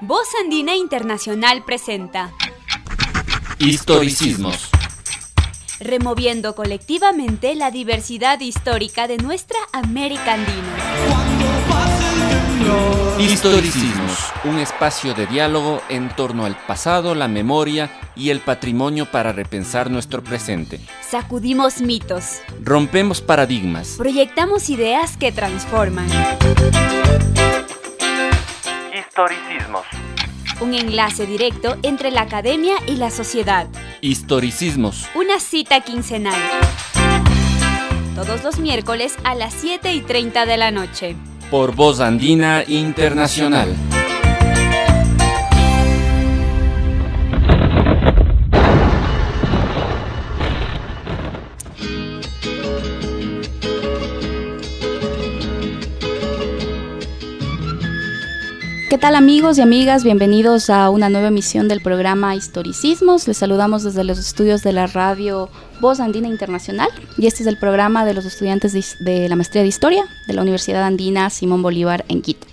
Voz Andina Internacional presenta Historicismos. Removiendo colectivamente la diversidad histórica de nuestra América Andina. Historicismos, un espacio de diálogo en torno al pasado, la memoria y el patrimonio para repensar nuestro presente. Sacudimos mitos. Rompemos paradigmas. Proyectamos ideas que transforman. Historicismos. Un enlace directo entre la academia y la sociedad. Historicismos. Una cita quincenal. Todos los miércoles a las 7 y 30 de la noche. Por Voz Andina Internacional. ¿Qué tal amigos y amigas? Bienvenidos a una nueva emisión del programa Historicismos. Les saludamos desde los estudios de la radio Voz Andina Internacional y este es el programa de los estudiantes de, la maestría de Historia de la Universidad Andina Simón Bolívar en Quito.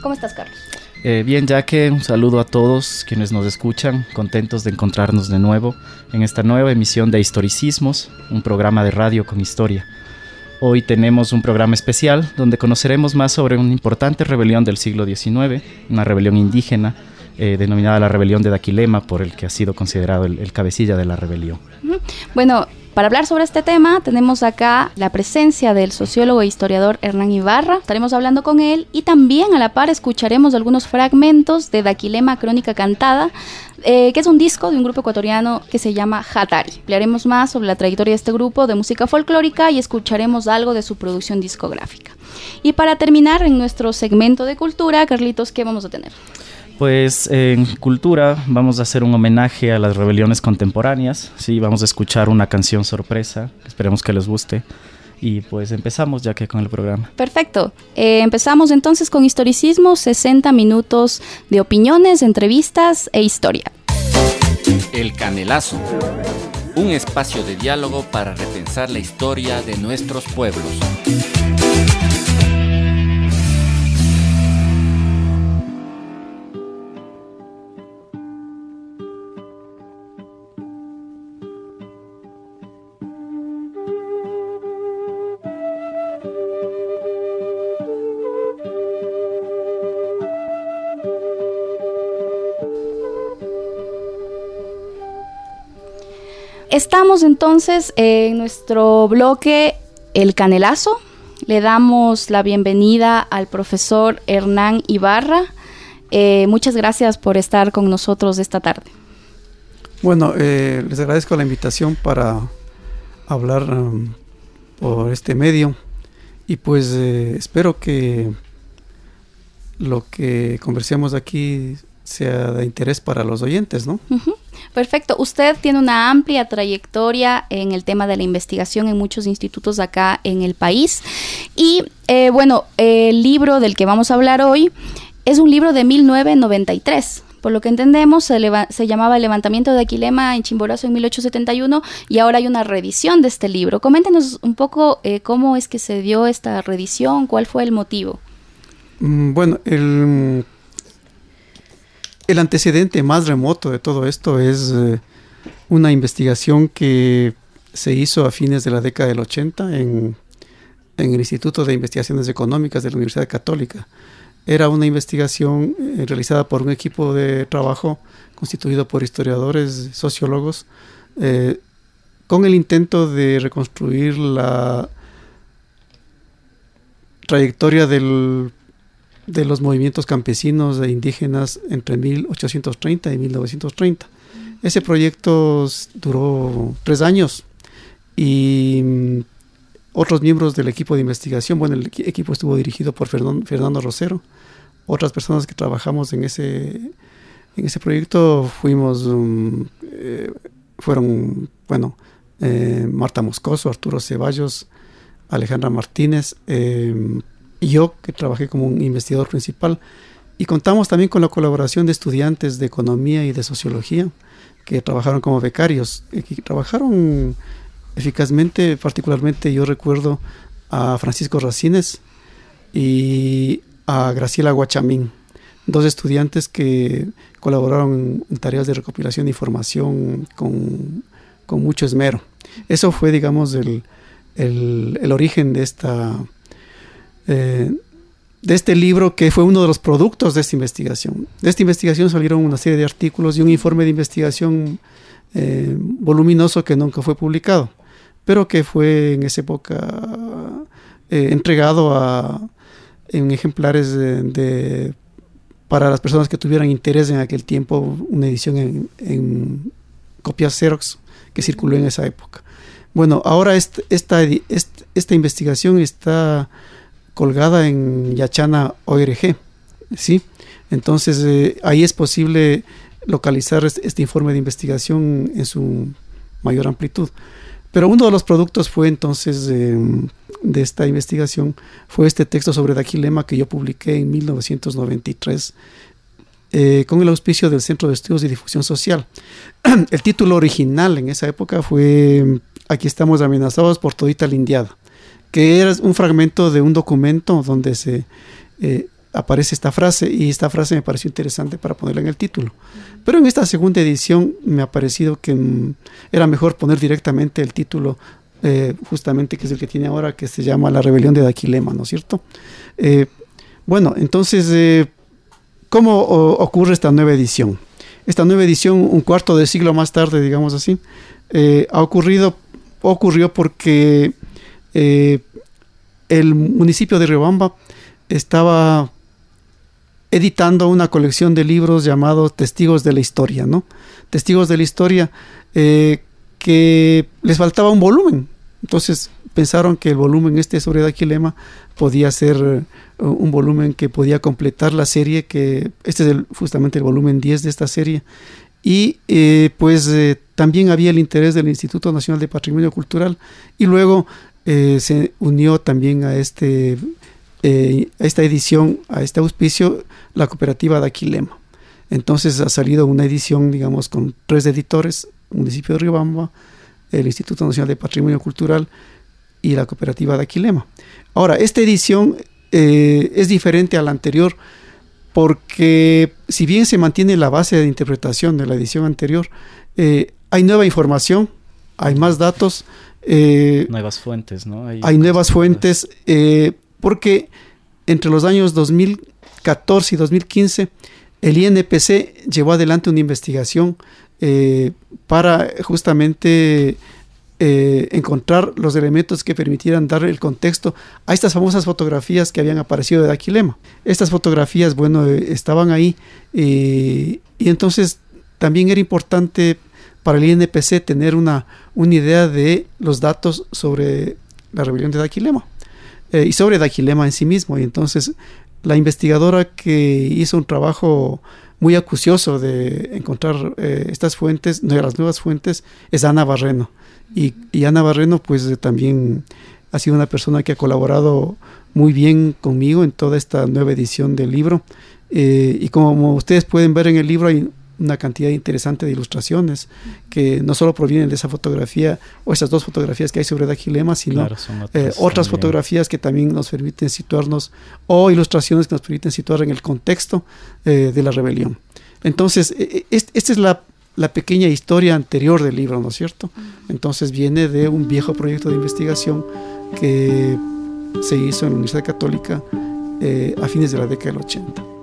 ¿Cómo estás, Carlos? Eh, bien, ya que un saludo a todos quienes nos escuchan, contentos de encontrarnos de nuevo en esta nueva emisión de Historicismos, un programa de radio con historia. Hoy tenemos un programa especial donde conoceremos más sobre una importante rebelión del siglo XIX, una rebelión indígena eh, denominada la rebelión de Daquilema, por el que ha sido considerado el, el cabecilla de la rebelión. Bueno, para hablar sobre este tema tenemos acá la presencia del sociólogo e historiador Hernán Ibarra. Estaremos hablando con él y también a la par escucharemos algunos fragmentos de Daquilema Crónica Cantada, eh, que es un disco de un grupo ecuatoriano que se llama Hatari. Hablaremos más sobre la trayectoria de este grupo de música folclórica y escucharemos algo de su producción discográfica. Y para terminar en nuestro segmento de cultura, Carlitos, ¿qué vamos a tener? Pues en cultura vamos a hacer un homenaje a las rebeliones contemporáneas. Sí, vamos a escuchar una canción sorpresa. Esperemos que les guste. Y pues empezamos ya que con el programa. Perfecto. Eh, empezamos entonces con historicismo, 60 minutos de opiniones, entrevistas e historia. El Canelazo. Un espacio de diálogo para repensar la historia de nuestros pueblos. Estamos entonces en nuestro bloque El Canelazo. Le damos la bienvenida al profesor Hernán Ibarra. Eh, muchas gracias por estar con nosotros esta tarde. Bueno, eh, les agradezco la invitación para hablar um, por este medio y pues eh, espero que lo que conversemos aquí sea de interés para los oyentes, ¿no? Uh -huh. Perfecto. Usted tiene una amplia trayectoria en el tema de la investigación en muchos institutos acá en el país. Y eh, bueno, el libro del que vamos a hablar hoy es un libro de 1993. Por lo que entendemos, se, se, llamaba El levantamiento de Aquilema en Chimborazo en 1871 y ahora hay una reedición de este libro. Coméntenos un poco eh, cómo es que se dio esta reedición, cuál fue el motivo. Mm, Bueno, el el antecedente más remoto de todo esto es eh, una investigación que se hizo a fines de la década del 80 en, el Instituto de Investigaciones Económicas de la Universidad Católica. Era una investigación eh, realizada por un equipo de trabajo constituido por historiadores, sociólogos, eh, con el intento de reconstruir la trayectoria del de los movimientos campesinos e indígenas entre 1830 y 1930. Ese proyecto duró tres años y mm, otros miembros del equipo de investigación, bueno, el equipo estuvo dirigido por Fernando Rosero, otras personas que trabajamos en ese, en ese proyecto fuimos, um, eh, fueron, bueno, eh, Marta Moscoso, Arturo Ceballos, Alejandra Martínez, eh, y yo que trabajé como un investigador principal. Y contamos también con la colaboración de estudiantes de economía y de sociología que trabajaron como becarios, y que trabajaron eficazmente, particularmente yo recuerdo a Francisco Racines, y a Graciela Guachamín, dos estudiantes que colaboraron en tareas de recopilación de información con, con mucho esmero. Eso fue, digamos, el, el, origen de esta... Eh, de este libro que fue uno de los productos de esta investigación. De esta investigación salieron una serie de artículos y un informe de investigación eh, voluminoso que nunca fue publicado, pero que fue en esa época eh, entregado a, en ejemplares de, para las personas que tuvieran interés en aquel tiempo, una edición en, copias Xerox que circuló en esa época. Bueno, ahora esta, esta investigación está colgada en Yachana ORG, ¿sí? Entonces eh, ahí es posible localizar este, informe de investigación en su mayor amplitud. Pero uno de los productos fue entonces em, de esta investigación fue este texto sobre Daquilema que yo publiqué en 1993 eh, con el auspicio del Centro de Estudios y Difusión Social. el título original en esa época fue Aquí estamos amenazados por todita la indiada, que era un fragmento de un documento donde se eh, aparece esta frase y esta frase me pareció interesante para ponerla en el título. Pero en esta segunda edición me ha parecido que mm, era mejor poner directamente el título, eh, justamente que es el que tiene ahora, que se llama La rebelión de Daquilema, ¿no es cierto? Eh, bueno, entonces, ¿cómo ocurre esta nueva edición? Esta nueva edición, un cuarto de siglo más tarde, digamos así, ha ocurrido ocurrió porque el municipio de Riobamba estaba editando una colección de libros llamados Testigos de la Historia, ¿no? Testigos de la Historia eh, que les faltaba un volumen. Entonces pensaron que el volumen este sobre Daquilema podía ser eh, un volumen que podía completar la serie, que este es justamente el volumen 10 de esta serie, y eh, pues también había el interés del Instituto Nacional de Patrimonio Cultural y luego eh, se unió también a, este, esta edición, a este auspicio, la cooperativa de Aquilema. Entonces ha salido una edición, digamos, con tres editores, municipio de Riobamba, el Instituto Nacional de Patrimonio Cultural y la cooperativa de Aquilema. Ahora, esta edición es diferente a la anterior porque si bien se mantiene la base de interpretación de la edición anterior, eh, hay nueva información, hay más datos. Eh, nuevas fuentes, ¿no? Hay, nuevas fuentes, eh, porque entre los años 2014 y 2015, el INPC llevó adelante una investigación para justamente eh, encontrar los elementos que permitieran dar el contexto a estas famosas fotografías que habían aparecido de Aquilema. Estas fotografías, bueno, eh, estaban ahí eh, y entonces también era importante para el INPC tener una, una idea de los datos sobre la rebelión de Daquilema y sobre Daquilema en sí mismo. Y entonces la investigadora que hizo un trabajo muy acucioso de encontrar estas fuentes, de las nuevas fuentes, es Ana Barreno. Y, Ana Barreno, pues eh, también ha sido una persona que ha colaborado muy bien conmigo en toda esta nueva edición del libro. Eh, y como ustedes pueden ver en el libro, hay una cantidad interesante de ilustraciones que no solo provienen de esa fotografía o esas dos fotografías que hay sobre Daquilema, sino eh, otras fotografías que también nos permiten situarnos o ilustraciones que nos permiten situar en el contexto de la rebelión. Entonces, e, e, esta es la la pequeña historia anterior del libro, ¿no es cierto? Entonces viene de un viejo proyecto de investigación que se hizo en la Universidad Católica eh, a fines de la década del 80.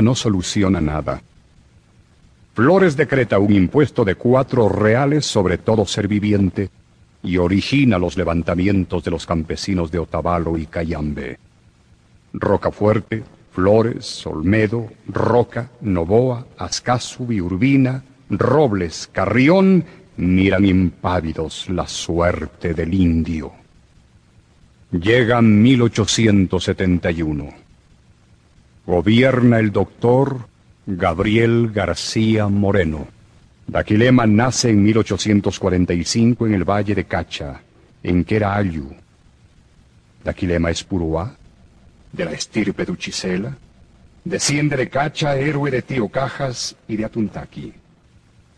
No soluciona nada. Flores decreta un impuesto de cuatro reales sobre todo ser viviente y origina los levantamientos de los campesinos de Otavalo y Cayambe. Rocafuerte, Flores, Olmedo, Roca, Novoa, Ascazu y Urbina, Robles, Carrión, miran impávidos la suerte del indio. Llega 1871. Gobierna el doctor Gabriel García Moreno. Daquilema nace en 1845 en el valle de Cacha, en Querayu. Daquilema es Puruá, de la estirpe de desciende de Cacha, héroe de Tío Cajas y de Atuntaqui.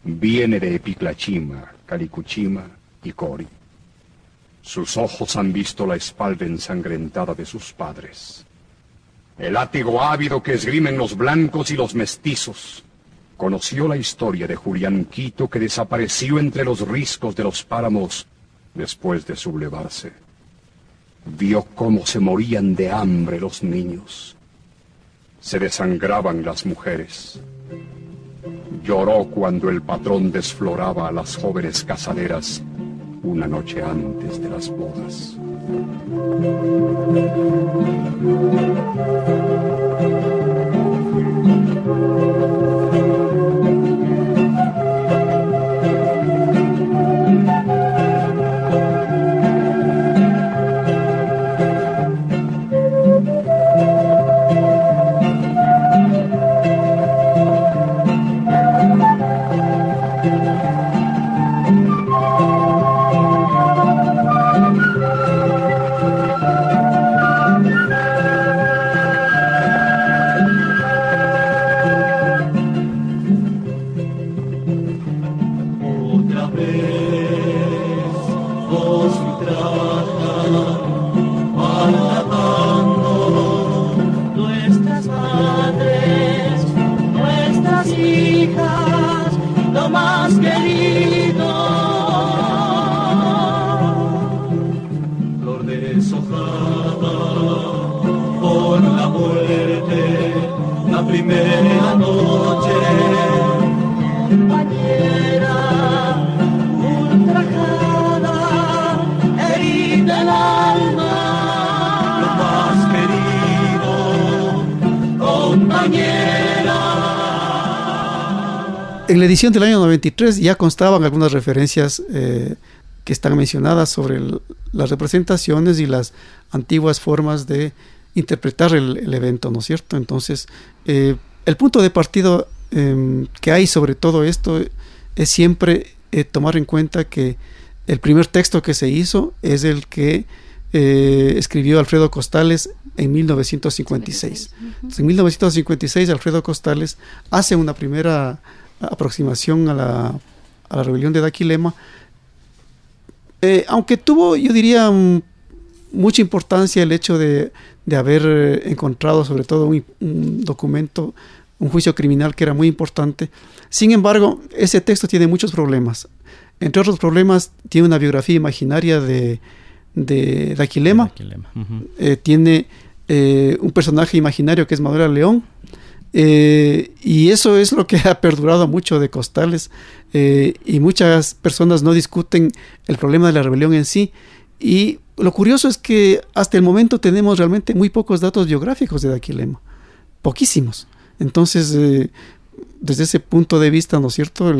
Viene de Epiclachima, Calicuchima y Cori. Sus ojos han visto la espalda ensangrentada de sus padres. El látigo ávido que esgrimen los blancos y los mestizos. Conoció la historia de Julián Quito que desapareció entre los riscos de los páramos después de sublevarse. Vio cómo se morían de hambre los niños. Se desangraban las mujeres. Lloró cuando el patrón desfloraba a las jóvenes casaderas una noche antes de las bodas. Thank you. En la edición del año 93 ya constaban algunas referencias eh, que están mencionadas sobre las representaciones y las antiguas formas de interpretar el, evento, ¿no es cierto? Entonces, eh, el punto de partido em, que hay sobre todo esto es siempre eh, tomar en cuenta que el primer texto que se hizo es el que escribió Alfredo Costales en 1956. en 1956 Alfredo Costales hace una primera aproximación a la, a la rebelión de Daquilema, eh, aunque tuvo, yo diría, mucha importancia el hecho de, de haber eh, encontrado sobre todo un, documento, un juicio criminal que era muy importante. Sin embargo, ese texto tiene muchos problemas. Entre otros problemas, tiene una biografía imaginaria de, de Daquilema. Eh, tiene un personaje imaginario que es Manuel León eh, y eso es lo que ha perdurado mucho de Costales. Eh, y muchas personas no discuten el problema de la rebelión en sí. Y lo curioso es que hasta el momento tenemos realmente muy pocos datos biográficos de Daquilema. Poquísimos. Entonces, eh, desde ese punto de vista, ¿no es cierto?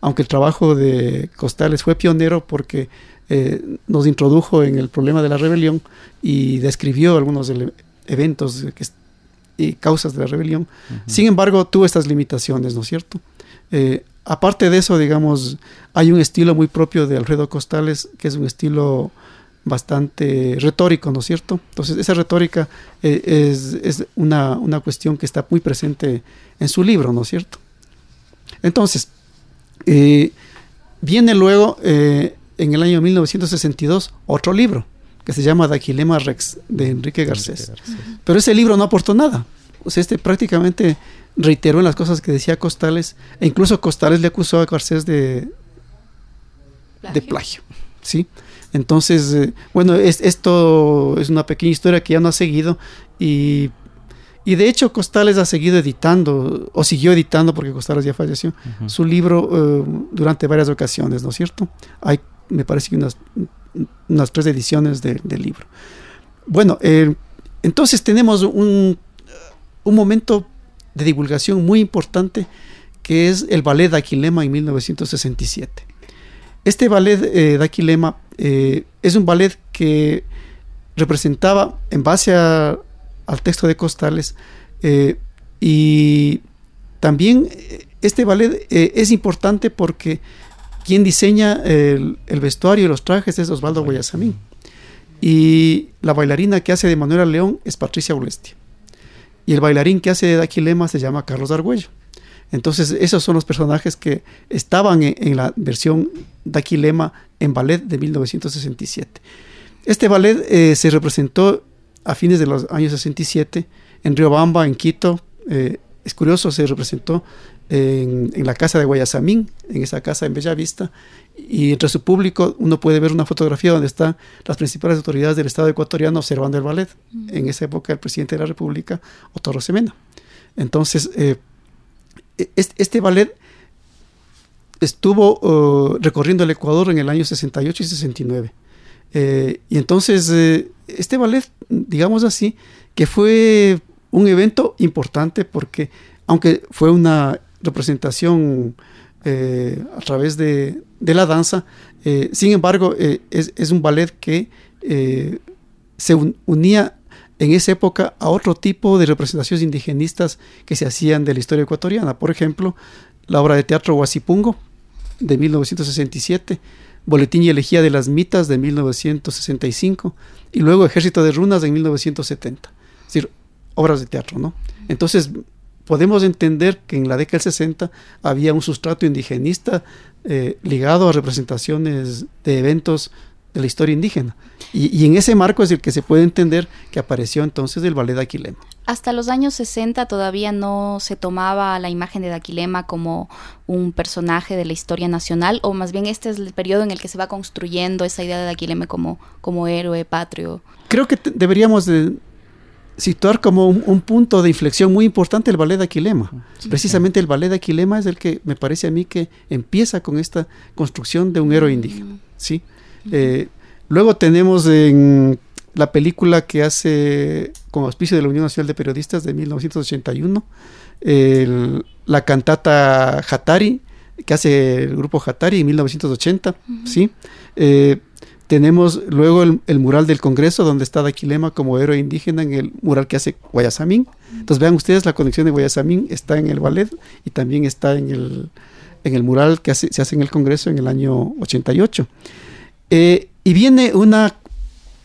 aunque el trabajo de Costales fue pionero porque nos introdujo en el problema de la rebelión y describió algunos eventos que y causas de la rebelión. Sin embargo, tuvo estas limitaciones, ¿no es cierto? Eh, aparte de eso, digamos, hay un estilo muy propio de Alfredo Costales, que es un estilo bastante retórico, ¿no es cierto? Entonces, esa retórica eh, es, una, cuestión que está muy presente en su libro, ¿no es cierto? Entonces, eh, viene luego, en el año 1962, otro libro, que se llama Daquilema Rex, de Enrique Garcés. Pero ese libro no aportó nada. O sea, este prácticamente reiteró en las cosas que decía Costales, e incluso Costales le acusó a Garcés de plagio. De plagio ¿sí? Entonces, eh, bueno, es, esto es una pequeña historia que ya no ha seguido y, Y de hecho Costales ha seguido editando, o siguió editando porque Costales ya falleció, su libro eh, durante varias ocasiones, ¿no es cierto? Hay, me parece que unas, unas tres ediciones del libro. Bueno, eh, entonces tenemos un, un momento de divulgación muy importante que es el ballet de Aquilema en 1967. Este ballet eh, de Aquilema eh, es un ballet que representaba, en base al texto de Costales, eh, y también este ballet es importante porque quien diseña el, vestuario y los trajes es Osvaldo Guayasamín. Y la bailarina que hace de Manuela León es Patricia Ulestia. Y el bailarín que hace de Daquilema se llama Carlos Argüello. Entonces, esos son los personajes que estaban en, la versión Daquilema en ballet de 1967. Este ballet eh, se representó a fines de los años 67 en Riobamba, en Quito. Eh, es curioso, se representó en, la casa de Guayasamín, en esa casa en Bellavista, y entre su público uno puede ver una fotografía donde están las principales autoridades del Estado ecuatoriano observando el ballet. En esa época el presidente de la República, Otto Semena. Entonces, eh, este, ballet estuvo uh, recorriendo el Ecuador en el año 68 y 69. Eh, y entonces, eh, este ballet, digamos así, que fue un evento importante porque, aunque fue una representación eh, a través de, la danza. Eh, sin embargo, eh, es, un ballet que se unía en esa época a otro tipo de representaciones indigenistas que se hacían de la historia ecuatoriana. Por ejemplo, la obra de teatro Huasipungo de 1967, Boletín y Elegía de las Mitas de 1965 y luego Ejército de Runas de 1970. Es decir, obras de teatro, ¿no? Entonces, podemos entender que en la década del 60 había un sustrato indigenista eh, ligado a representaciones de eventos de la historia indígena. Y, en ese marco es el que se puede entender que apareció entonces el ballet de Aquilema. Hasta los años 60 todavía no se tomaba la imagen de Daquilema como un personaje de la historia nacional, o más bien este es el periodo en el que se va construyendo esa idea de Daquilema como, como héroe patrio. Creo que deberíamos de, situar como un, punto de inflexión muy importante el ballet de Aquilema. Precisamente el ballet de Aquilema es el que me parece a mí que empieza con esta construcción de un héroe indígena. ¿sí? Eh, luego tenemos en la película que hace como auspicio de la Unión Nacional de Periodistas de 1981, la cantata Hatari, que hace el grupo Hatari en 1980, ¿sí? Eh, tenemos luego el, mural del Congreso, donde está Daquilema como héroe indígena en el mural que hace Guayasamín. Entonces vean ustedes, la conexión de Guayasamín está en el ballet y también está en el, en el mural que se hace en el Congreso en el año 88. Eh, y viene una,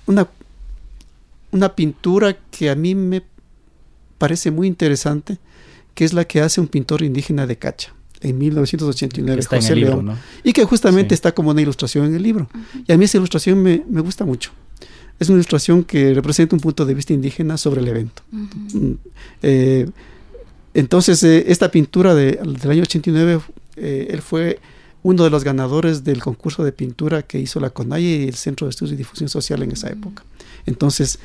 una, una pintura que a mí me parece muy interesante, que es la que hace un pintor indígena de Cacha en 1989, José León, y que justamente está como una ilustración en el libro. Y a mí esa ilustración me, me, gusta mucho. Es una ilustración que representa un punto de vista indígena sobre el evento. Mm, eh, entonces, eh, esta pintura de, del año 89, eh, él fue uno de los ganadores del concurso de pintura que hizo la CONAIE y el Centro de Estudios y Difusión Social en esa época. Entonces,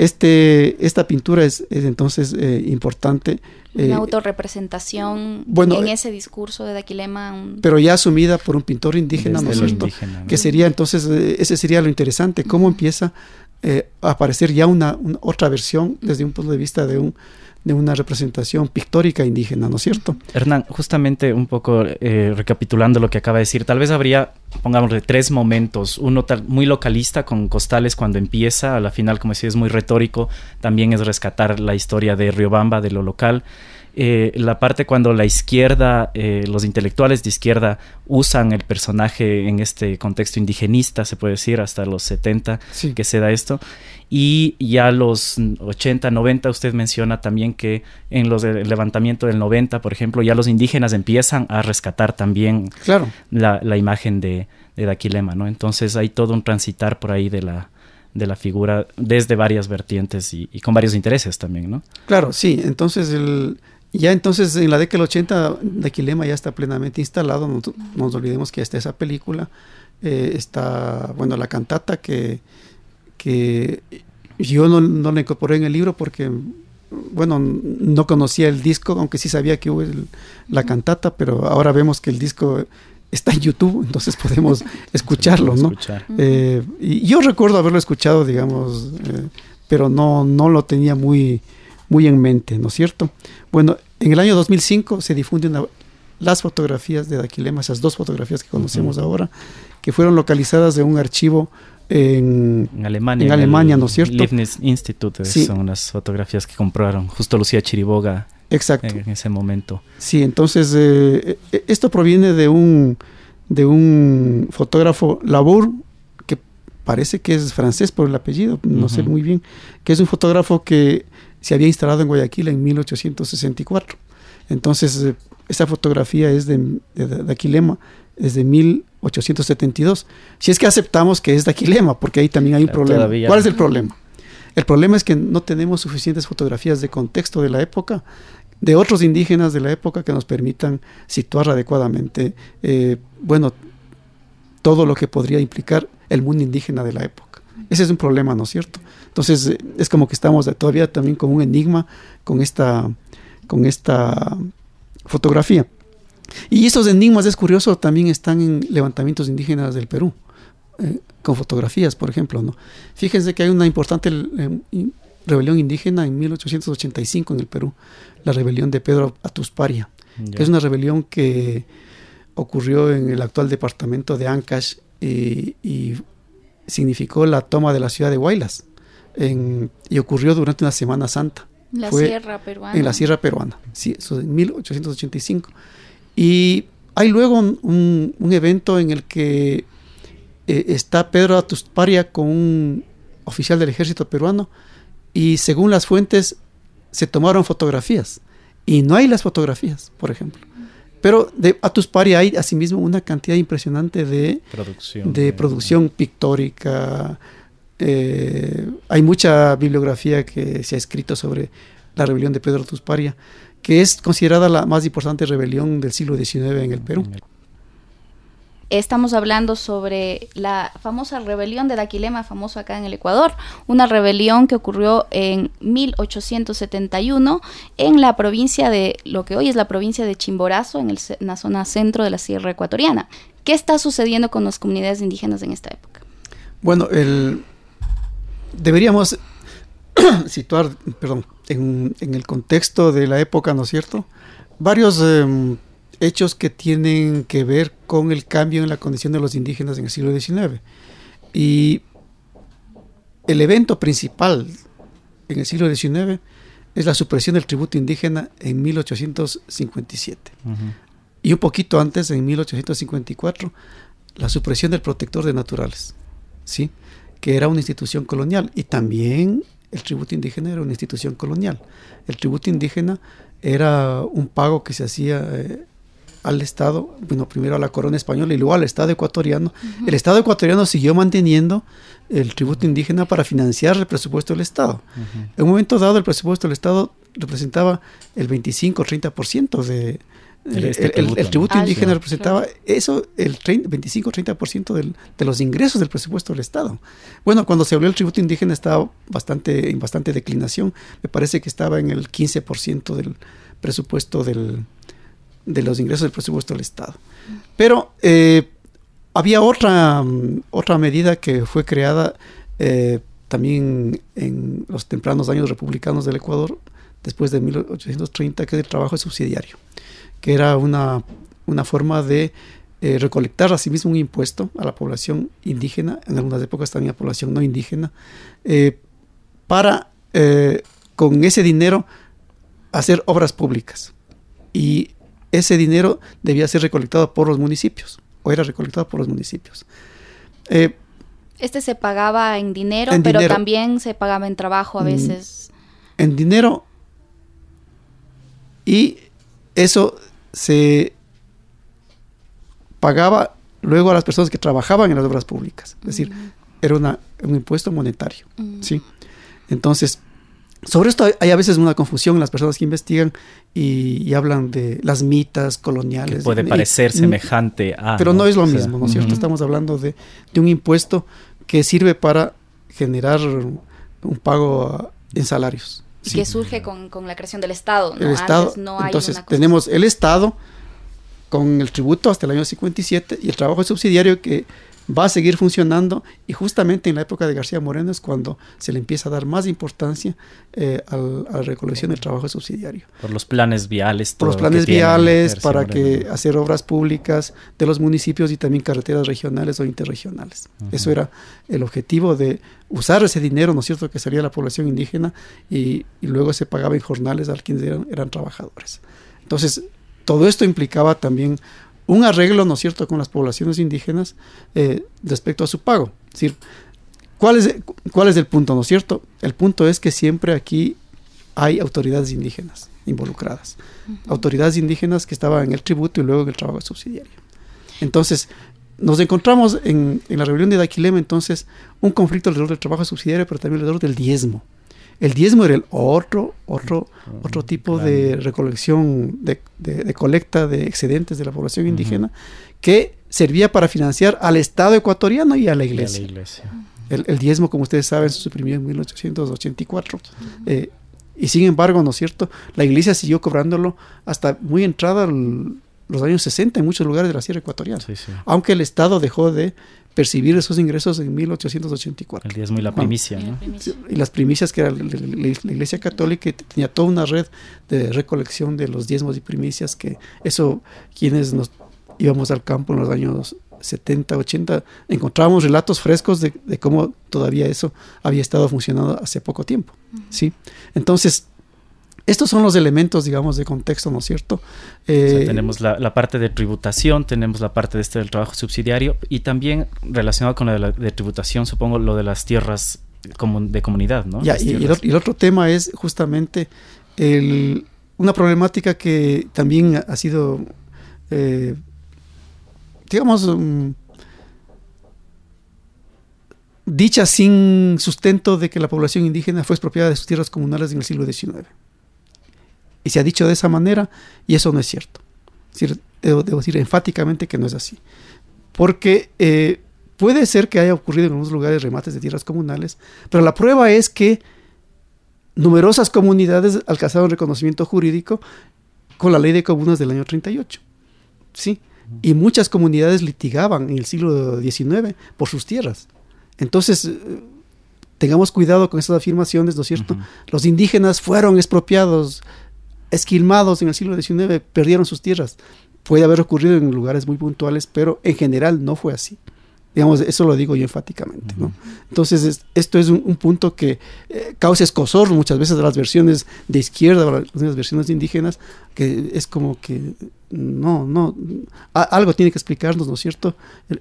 este, esta pintura es, entonces eh, importante. Una eh, autorrepresentación bueno, en ese discurso de Daquilema. Pero ya asumida por un pintor indígena, ¿no es cierto? Que sería entonces, eh, ese sería lo interesante, cómo empieza a aparecer ya una, otra versión desde un punto de vista de un de una representación pictórica indígena, ¿no es cierto? Hernán, justamente un poco eh, recapitulando lo que acaba de decir, tal vez habría, pongámosle, tres momentos. Uno tal, muy localista con Costales cuando empieza, a la final, como decía, es muy retórico, también es rescatar la historia de Riobamba, de lo local. Eh, la parte cuando la izquierda, eh, los intelectuales de izquierda usan el personaje en este contexto indigenista, se puede decir, hasta los 70 que se da esto. Y ya los 80, 90, usted menciona también que en los el levantamiento del 90, por ejemplo, ya los indígenas empiezan a rescatar también claro. la, la, imagen de, de Daquilema, ¿no? Entonces hay todo un transitar por ahí de la, de la figura desde varias vertientes y, y, con varios intereses también, ¿no? Claro, sí. Entonces el, ya entonces en la década del 80 Daquilema ya está plenamente instalado, no, nos olvidemos que está esa película, eh, está, bueno, la cantata que, que yo no, no la incorporé en el libro porque bueno, no conocía el disco, aunque sí sabía que hubo la cantata, pero ahora vemos que el disco está en YouTube, entonces podemos escucharlo, ¿no? Eh, y yo recuerdo haberlo escuchado, digamos, eh, pero no, no lo tenía muy, muy en mente, ¿no es cierto? Bueno, en el año 2005 se difunden las fotografías de Daquilema, esas dos fotografías que conocemos ahora, que fueron localizadas de un archivo en, Alemania, en Alemania ¿no es cierto? Leibniz Institute son las fotografías que compraron justo Lucía Chiriboga Exacto. en ese momento. Sí, entonces eh, eh, esto proviene de un, de un fotógrafo Labour, que parece que es francés por el apellido, no sé muy bien, que es un fotógrafo que se había instalado en Guayaquil en 1864. Entonces, eh, esa fotografía es de, de, de Aquilema, es de 1872. Si es que aceptamos que es de Aquilema, porque ahí también hay un problema. ¿Cuál es el problema? El problema es que no tenemos suficientes fotografías de contexto de la época, de otros indígenas de la época que nos permitan situar adecuadamente, eh, bueno, todo lo que podría implicar el mundo indígena de la época. Ese es un problema, ¿no es cierto? Entonces, eh, es como que estamos todavía también con un enigma con esta, con esta fotografía. Y estos enigmas, es curioso, también están en levantamientos indígenas del Perú, eh, con fotografías, por ejemplo. ¿no? Fíjense que hay una importante eh, rebelión indígena en 1885 en el Perú, la rebelión de Pedro Atusparia, yeah. que es una rebelión que ocurrió en el actual departamento de Ancash y, y significó la toma de la ciudad de Huaylas en, y ocurrió durante una Semana Santa. La Fue Sierra Peruana. En la Sierra Peruana, sí, eso en 1885. Y hay luego un, un, un evento en el que eh, está Pedro Atusparia con un oficial del ejército peruano y según las fuentes se tomaron fotografías y no hay las fotografías, por ejemplo. Pero de Atusparia hay asimismo una cantidad impresionante de producción, de producción pictórica. Eh, hay mucha bibliografía que se ha escrito sobre la rebelión de Pedro Atusparia que es considerada la más importante rebelión del siglo XIX en el Perú. Estamos hablando sobre la famosa rebelión de Daquilema, famoso acá en el Ecuador, una rebelión que ocurrió en 1871 en la provincia de, lo que hoy es la provincia de Chimborazo, en, el, en la zona centro de la Sierra Ecuatoriana. ¿Qué está sucediendo con las comunidades indígenas en esta época? Bueno, el, deberíamos situar, perdón, en, en, el contexto de la época, ¿no es cierto? Varios eh, hechos que tienen que ver con el cambio en la condición de los indígenas en el siglo XIX. Y el evento principal en el siglo XIX es la supresión del tributo indígena en 1857. Uh -huh. Y un poquito antes, en 1854, la supresión del protector de naturales, ¿sí? Que era una institución colonial. Y también el tributo indígena era una institución colonial. El tributo indígena era un pago que se hacía eh, al Estado, bueno, primero a la corona española y luego al Estado ecuatoriano. Uh -huh. El Estado ecuatoriano siguió manteniendo el tributo indígena para financiar el presupuesto del Estado. Uh -huh. En un momento dado, el presupuesto del Estado representaba el 25 o 30% de, este el, tributo, el, tributo ¿no? indígena ah, representaba claro. eso, el 25-30% de los ingresos del presupuesto del Estado. Bueno, cuando se abrió el tributo indígena estaba bastante, en bastante declinación, me parece que estaba en el 15% del presupuesto del, de los ingresos del presupuesto del Estado. Pero eh, había otra, otra medida que fue creada eh, también en los tempranos años republicanos del Ecuador, después de 1830, que es el trabajo subsidiario que era una, una forma de eh, recolectar asimismo un impuesto a la población indígena, en algunas épocas también a la población no indígena, eh, para eh, con ese dinero hacer obras públicas. Y ese dinero debía ser recolectado por los municipios, o era recolectado por los municipios. este se pagaba en dinero, en pero dinero, también se pagaba en trabajo a veces. En dinero y eso se pagaba luego a las personas que trabajaban en las obras públicas. Es decir, uh -huh. era una, un impuesto monetario. Uh -huh. ¿sí? Entonces, sobre esto hay, hay, a veces una confusión en las personas que investigan y, y hablan de las mitas coloniales. Que puede parecer y, semejante a. Pero no, no es lo o mismo, sea, ¿no es cierto? Uh -huh. Estamos hablando de, de, un impuesto que sirve para generar un pago en salarios. Que surge con, con, la creación del Estado. ¿no? El Estado. no entonces, tenemos el Estado con el tributo hasta el año 57 y el trabajo subsidiario que va a seguir funcionando y justamente en la época de García Moreno es cuando se le empieza a dar más importancia eh, a la recolección del trabajo subsidiario. Por los planes viales. Por los planes viales para que hacer obras públicas de los municipios y también carreteras regionales o interregionales. Eso era el objetivo de usar ese dinero, ¿no es cierto?, que salía a la población indígena y, luego se pagaba en jornales a quienes eran, eran trabajadores. Entonces, todo esto implicaba también un arreglo, ¿no es cierto?, con las poblaciones indígenas eh, respecto a su pago. Es decir, ¿cuál es, ¿cuál es el punto, no es cierto? El punto es que siempre aquí hay autoridades indígenas involucradas. Autoridades indígenas que estaban en el tributo y luego en el trabajo subsidiario. Entonces, nos encontramos en, en la rebelión de Daquilema, entonces, un conflicto alrededor del trabajo subsidiario, pero también alrededor del diezmo. El diezmo era el otro, otro, otro tipo de recolección, de, de, colecta de excedentes de la población indígena que servía para financiar al Estado ecuatoriano y a la iglesia. El, diezmo, como ustedes saben, se suprimió en 1884. Eh, y sin embargo, ¿no es cierto? La iglesia siguió cobrándolo hasta muy entrada los años 60 en muchos lugares de la Sierra Ecuatoriana. Aunque el Estado dejó de percibir esos ingresos en 1884. El diezmo y la primicia, ¿no? Y las primicias que era la, Iglesia Católica tenía toda una red de recolección de los diezmos y primicias que eso quienes nos íbamos al campo en los años 70, 80, encontrábamos relatos frescos de, de cómo todavía eso había estado funcionando hace poco tiempo, ¿sí? Entonces, estos son los elementos, digamos, de contexto, ¿no es cierto? Eh, tenemos la, parte de tributación, tenemos la parte de este del trabajo subsidiario y también relacionado con la de, tributación, supongo, lo de las tierras de comunidad, ¿no? Ya, y, el, otro tema es justamente una problemática que también ha sido, eh, digamos, mm, dicha sin sustento de que la población indígena fue expropiada de sus tierras comunales en el siglo XIX. Y se ha dicho de esa manera y eso no es cierto. debo, decir enfáticamente que no es así. Porque eh, puede ser que haya ocurrido en algunos lugares remates de tierras comunales, pero la prueba es que numerosas comunidades alcanzaron reconocimiento jurídico con la ley de comunas del año 38. ¿sí? Y muchas comunidades litigaban en el siglo XIX por sus tierras. Entonces, eh, tengamos cuidado con esas afirmaciones, ¿no es cierto? Los indígenas fueron expropiados esquilmados en el siglo XIX perdieron sus tierras. Puede haber ocurrido en lugares muy puntuales, pero en general no fue así. Digamos, eso lo digo yo enfáticamente. ¿no? Entonces, esto es un, punto que eh, causa escosor muchas veces de las versiones de izquierda o las versiones indígenas, que es como que no, no, algo tiene que explicarnos, ¿no es cierto?,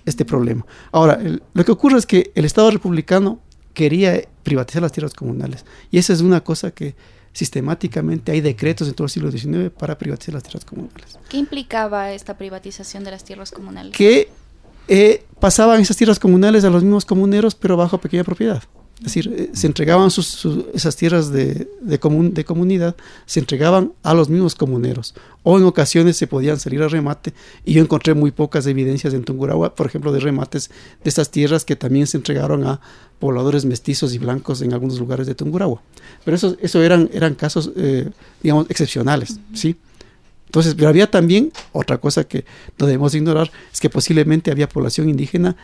este problema. Ahora, lo que ocurre es que el Estado republicano quería privatizar las tierras comunales, y esa es una cosa que sistemáticamente hay decretos en todo el siglo XIX para privatizar las tierras comunales. ¿Qué implicaba esta privatización de las tierras comunales? Que eh, pasaban esas tierras comunales a los mismos comuneros, pero bajo pequeña propiedad. Es decir, eh, se entregaban esas tierras de, de, de comunidad, se entregaban a los mismos comuneros. O en ocasiones se podían salir a remate. Y yo encontré muy pocas evidencias en Tungurahua, por ejemplo, de remates de estas tierras que también se entregaron a pobladores mestizos y blancos en algunos lugares de Tungurahua. Pero eso, eso eran, eran casos, eh, digamos, excepcionales, ¿sí? Entonces, pero había también otra cosa que no debemos ignorar, es que posiblemente había población indígena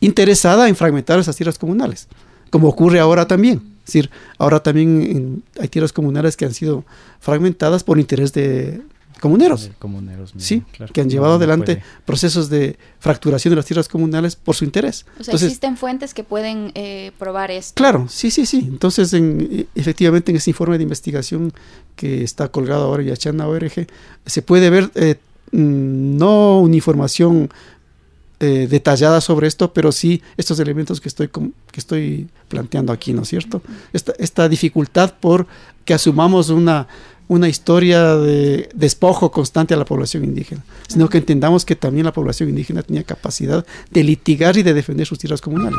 interesada en fragmentar esas tierras comunales como ocurre ahora también. Es decir, ahora también hay tierras comunales que han sido fragmentadas por interés de comuneros. comuneros sí, que han llevado adelante procesos de fracturación de las tierras comunales por su interés. O sea, existen fuentes que pueden eh, probar esto. Claro, sí, sí, sí. Entonces, en, efectivamente, en ese informe de investigación que está colgado ahora en Yachana ORG, se puede ver eh, mm, no una información eh, detallada sobre esto, pero sí estos elementos que estoy, que estoy planteando aquí, ¿no es cierto? Esta, esta dificultad por que asumamos una, una historia de despojo constante a la población indígena, sino que entendamos que también la población indígena tenía capacidad de litigar y de defender sus tierras comunales.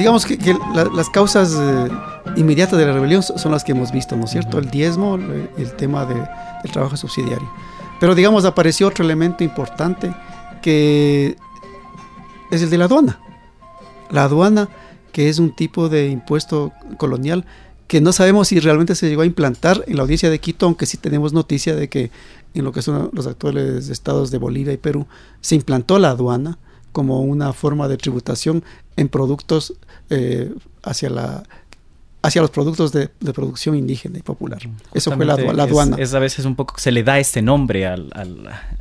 Digamos que, las causas eh, inmediatas de la rebelión son las que hemos visto, ¿no es cierto? El diezmo, el, tema del trabajo subsidiario. Pero digamos, apareció otro elemento importante que es el de la aduana. La aduana, que es un tipo de impuesto colonial que no sabemos si realmente se llegó a implantar en la audiencia de Quito, aunque sí tenemos noticia de que en lo que son los actuales estados de Bolivia y Perú se implantó la aduana como una forma de tributación en productos eh, hacia la hacia los productos de, producción indígena y popular. Eso fue la, aduana. Es, a veces un poco, se le da este nombre al,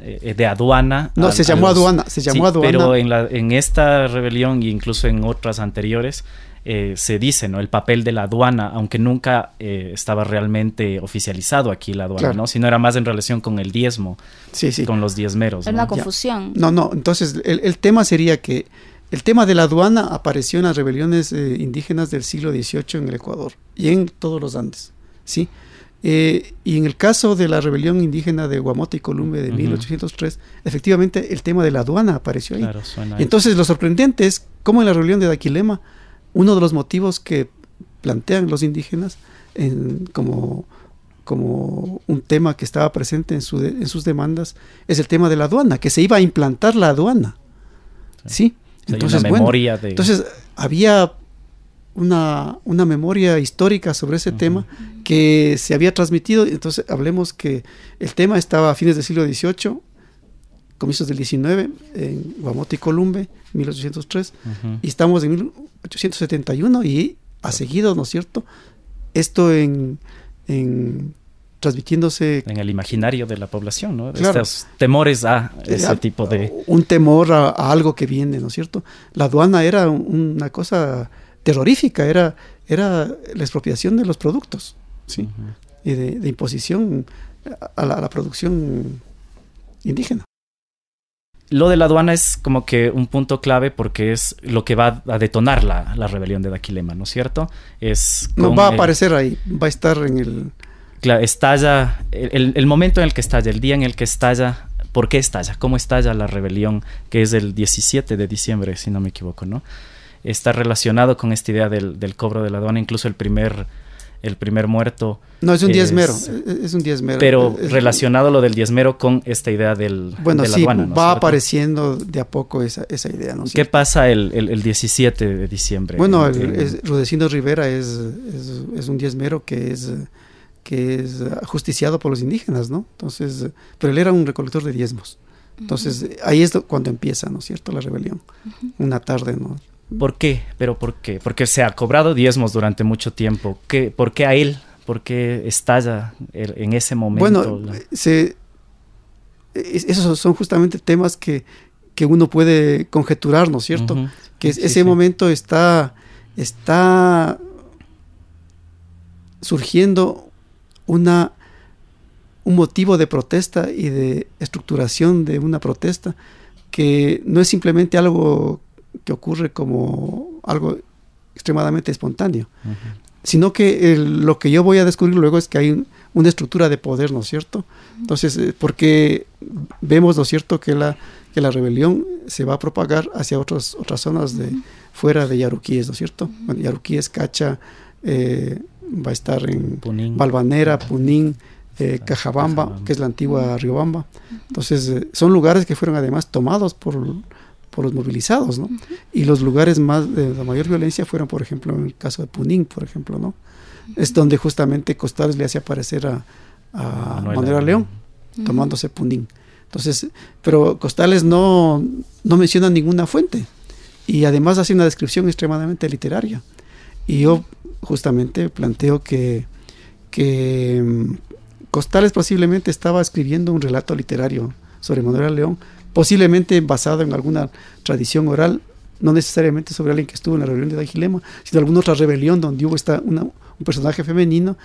eh, de aduana. No, se llamó aduana, se llamó aduana. Pero en, la, en esta rebelión e incluso en otras anteriores, eh, se dice, ¿no? El papel de la aduana, aunque nunca estaba realmente oficializado aquí la aduana, ¿no? Sino era más en relación con el diezmo, sí, sí. con los diezmeros. Es una confusión. No, no, entonces el, el, tema sería que el tema de la aduana apareció en las rebeliones eh, indígenas del siglo XVIII en el Ecuador y en todos los Andes, ¿sí? Eh, y en el caso de la rebelión indígena de Guamote y Columbe de 1803, efectivamente el tema de la aduana apareció ahí. Entonces lo sorprendente es cómo en la rebelión de Daquilema, uno de los motivos que plantean los indígenas como, como un tema que estaba presente en, en sus demandas es el tema de la aduana, que se iba a implantar la aduana. ¿sí? Entonces, memoria entonces había una, una, memoria histórica sobre ese tema que se había transmitido. Entonces hablemos que el tema estaba a fines del siglo XVIII, comienzos del XIX, en Guamote y Columbe, 1803, y estamos en 1871 y ha seguido, ¿no es cierto? Esto en, en transmitiéndose en el imaginario de la población, ¿no? Estos temores a ese tipo de un temor a, algo que viene, ¿no es cierto? La aduana era una cosa terrorífica, era era la expropiación de los productos, sí, y de, imposición a la, producción indígena. Lo de la aduana es como que un punto clave porque es lo que va a detonar la, rebelión de Daquilema, ¿no es cierto? Es no va a aparecer ahí, va a estar en el Claro, estalla, el, momento en el que estalla, el día en el que estalla, ¿por qué estalla? ¿Cómo estalla la rebelión? Que es el 17 de diciembre, si no me equivoco, ¿no? Está relacionado con esta idea del, cobro de la aduana, incluso el primer, el primer muerto. No, es un diezmero, es, un diezmero. Pero relacionado lo del diezmero con esta idea del, bueno, de la aduana. ¿no? va apareciendo de a poco esa, esa idea, ¿no? ¿Qué pasa el, el, 17 de diciembre? Bueno, el, Rudecindo Rivera es, es, es un diezmero que es que es justiciado por los indígenas, ¿no? Entonces, pero él era un recolector de diezmos. Entonces, ahí es cuando empieza, ¿no es cierto?, la rebelión. Una tarde, ¿no? ¿Por qué? ¿Pero por qué? Porque se ha cobrado diezmos durante mucho tiempo. ¿Qué, ¿Por qué a él? ¿Por qué estalla en ese momento? Bueno, se, esos son justamente temas que, que uno puede conjeturar, ¿no es cierto? Que ese momento está, está surgiendo una, un motivo de protesta y de estructuración de una protesta que no es simplemente algo que ocurre como algo extremadamente espontáneo, sino que lo que yo voy a descubrir luego es que hay una estructura de poder, ¿no es cierto? Entonces, eh, porque vemos, ¿no es cierto?, que la, que la rebelión se va a propagar hacia otras otras zonas de fuera de Yaruquíes, ¿no es cierto? Bueno, Yaruquíes, Cacha, eh, va a estar en Punín. Balvanera, Punín, eh, Cajabamba, que es la antigua Riobamba. Entonces, eh, son lugares que fueron además tomados por, por los movilizados, ¿no? Y los lugares más de la mayor violencia fueron, por ejemplo, en el caso de Punín, por ejemplo, ¿no? Es donde justamente Costales le hace aparecer a, a Manuel León, tomándose Punín. Entonces, pero Costales no, no menciona ninguna fuente y además hace una descripción extremadamente literaria. Y yo justamente planteo que, que mm, Costales posiblemente estaba escribiendo un relato literario sobre Manuel León, posiblemente basado en alguna tradición oral, no necesariamente sobre alguien que estuvo en la rebelión de Dagilema, sino alguna otra rebelión donde hubo esta, un personaje femenino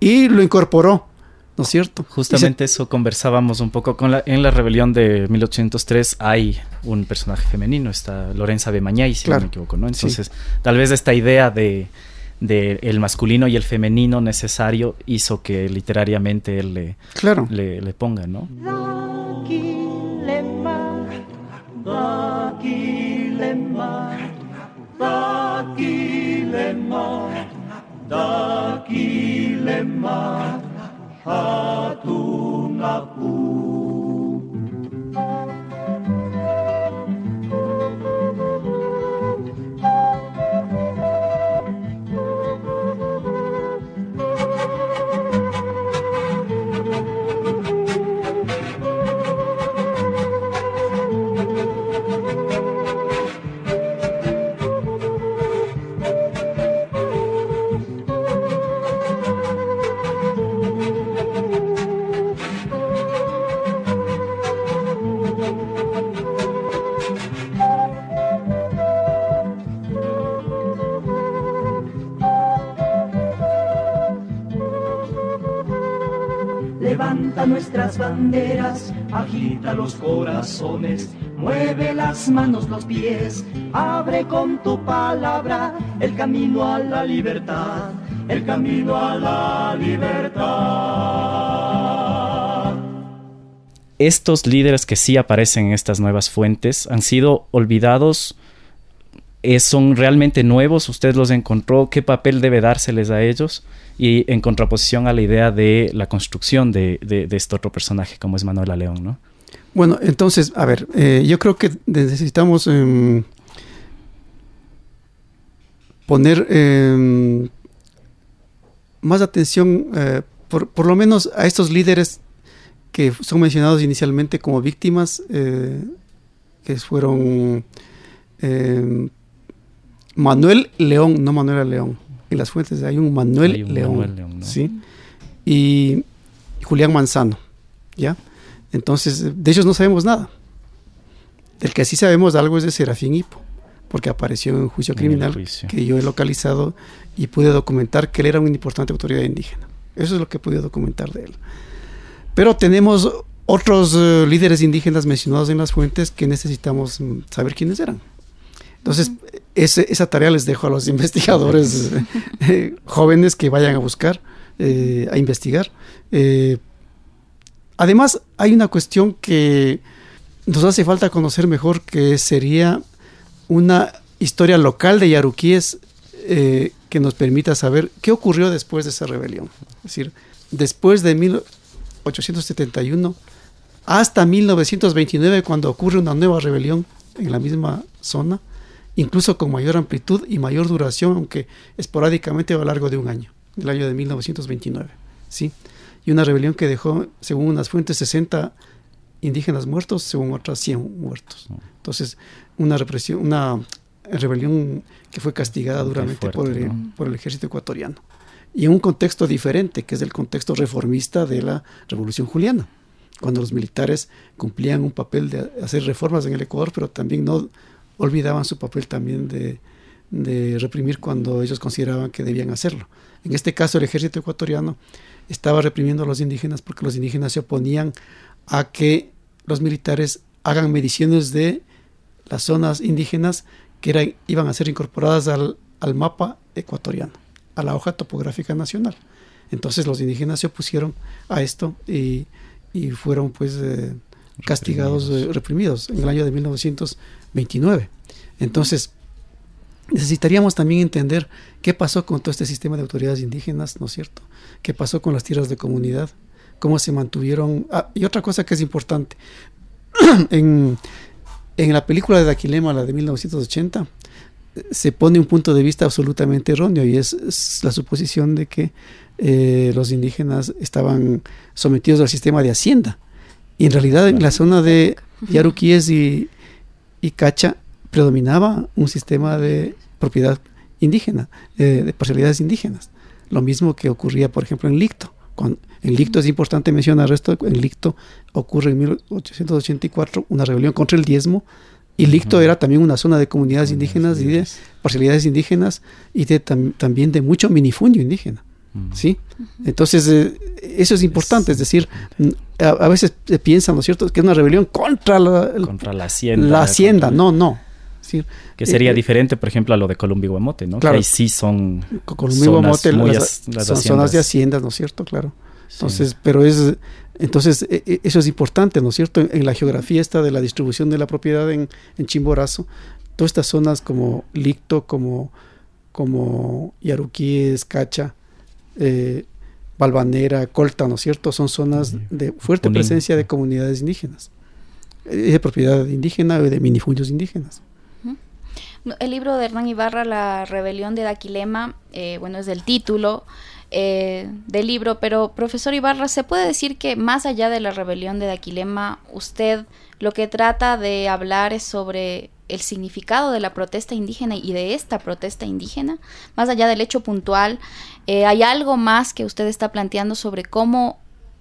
y lo incorporó, ¿no es cierto? Justamente eso conversábamos un poco con la, en la rebelión de 1803 hay un personaje femenino, está Lorenza de Mañay, si no me equivoco, ¿no? Entonces, tal vez esta idea de de el masculino y el femenino necesario hizo que literariamente él le, claro. le, le ponga, ¿no? Daquilema, Daquilema, nuestras banderas, agita los corazones, mueve las manos, los pies, abre con tu palabra el camino a la libertad, el camino a la libertad. Estos líderes que sí aparecen en estas nuevas fuentes han sido olvidados son realmente nuevos, usted los encontró, qué papel debe dárseles a ellos y en contraposición a la idea de la construcción de, este otro personaje como es Manuela León, ¿no? Bueno, entonces, a ver, eh, yo creo que necesitamos em, poner em, más atención, eh, por, por, lo menos a estos líderes que son mencionados inicialmente como víctimas, eh, que fueron em, Manuel León, no Manuel León. En las fuentes hay un Manuel León. ¿sí? Y Julián Manzano. ¿Ya? Entonces, de ellos no sabemos nada. Del que sí sabemos algo es de Serafín Hipo, porque apareció en un juicio criminal que yo he localizado y pude documentar que él era una importante autoridad indígena. Eso es lo que he podido documentar de él. Pero tenemos otros eh, líderes indígenas mencionados en las fuentes que necesitamos mm, saber quiénes eran. Entonces, esa tarea les dejo a los investigadores eh, jóvenes que vayan a buscar, eh, a investigar. Eh, además, hay una cuestión que nos hace falta conocer mejor, que sería una historia local de yaruquíes que nos permita saber qué ocurrió después de esa rebelión. Es decir, después de 1871 hasta 1929, cuando ocurre una nueva rebelión en la misma zona, incluso con mayor amplitud y mayor duración, aunque esporádicamente a lo largo de un año, el año de 1929. ¿sí? Y una rebelión que dejó, según unas fuentes, 60 indígenas muertos, según otras 100 muertos. Entonces, una represión, una rebelión que fue castigada duramente por, el, por el ejército ecuatoriano. Y en un contexto diferente, que es el contexto reformista de la Revolución Juliana, cuando los militares cumplían un papel de hacer reformas en el Ecuador, pero también no olvidaban su papel también de, reprimir cuando ellos consideraban que debían hacerlo. En este caso, el ejército ecuatoriano estaba reprimiendo a los indígenas porque los indígenas se oponían a que los militares hagan mediciones de las zonas indígenas que eran, iban a ser incorporadas al, mapa ecuatoriano, a la hoja topográfica nacional. Entonces los indígenas se opusieron a esto y, fueron pues eh, castigados, reprimidos. reprimidos en el año de 1929. Entonces, necesitaríamos también entender qué pasó con todo este sistema de autoridades indígenas, ¿no es cierto? ¿Qué pasó con las tierras de comunidad? ¿Cómo se mantuvieron? Ah, y otra cosa que es importante, en, la película de Daquilema, la de 1980, se pone un punto de vista absolutamente erróneo y es, la suposición de que eh, los indígenas estaban sometidos al sistema de hacienda y en realidad en la zona de Yaruquíes y, y Cacha predominaba un sistema de propiedad indígena, eh, de parcialidades indígenas. Lo mismo que ocurría, por ejemplo, en Licto. en Licto es importante mencionar esto, en Licto ocurre en 1884 una rebelión contra el diezmo y Licto era también una zona de comunidades indígenas y de parcialidades indígenas y de, también de mucho minifundio indígena. ¿Sí? Entonces, eh, eso es importante, es, decir, mm, a, veces se piensa, ¿no es cierto?, que es una rebelión contra la, contra la hacienda. La hacienda, no, no. que sería eh, diferente, por ejemplo, a lo de Columbia y Guamote, ¿no? Claro, que ahí sí son zonas, muy son zonas de haciendas, ¿no es cierto? Claro. Entonces, pero es, entonces, e, e, eso es importante, ¿no es cierto? En, la geografía esta de la distribución de la propiedad en, en Chimborazo, todas estas zonas como Licto, como como Yaruquíes, Cacha, eh, Balvanera, Colta, ¿no es cierto? Son zonas de fuerte presencia de comunidades indígenas, eh, de propiedad indígena o de minifundios indígenas. El libro de Hernán Ibarra, La rebelión de Daquilema, eh, bueno, es del título eh, del libro, pero profesor Ibarra, ¿se puede decir que más allá de la rebelión de Daquilema, usted lo que trata de hablar es sobre el significado de la protesta indígena y de esta protesta indígena, más allá del hecho puntual, eh, ¿hay algo más que usted está planteando sobre cómo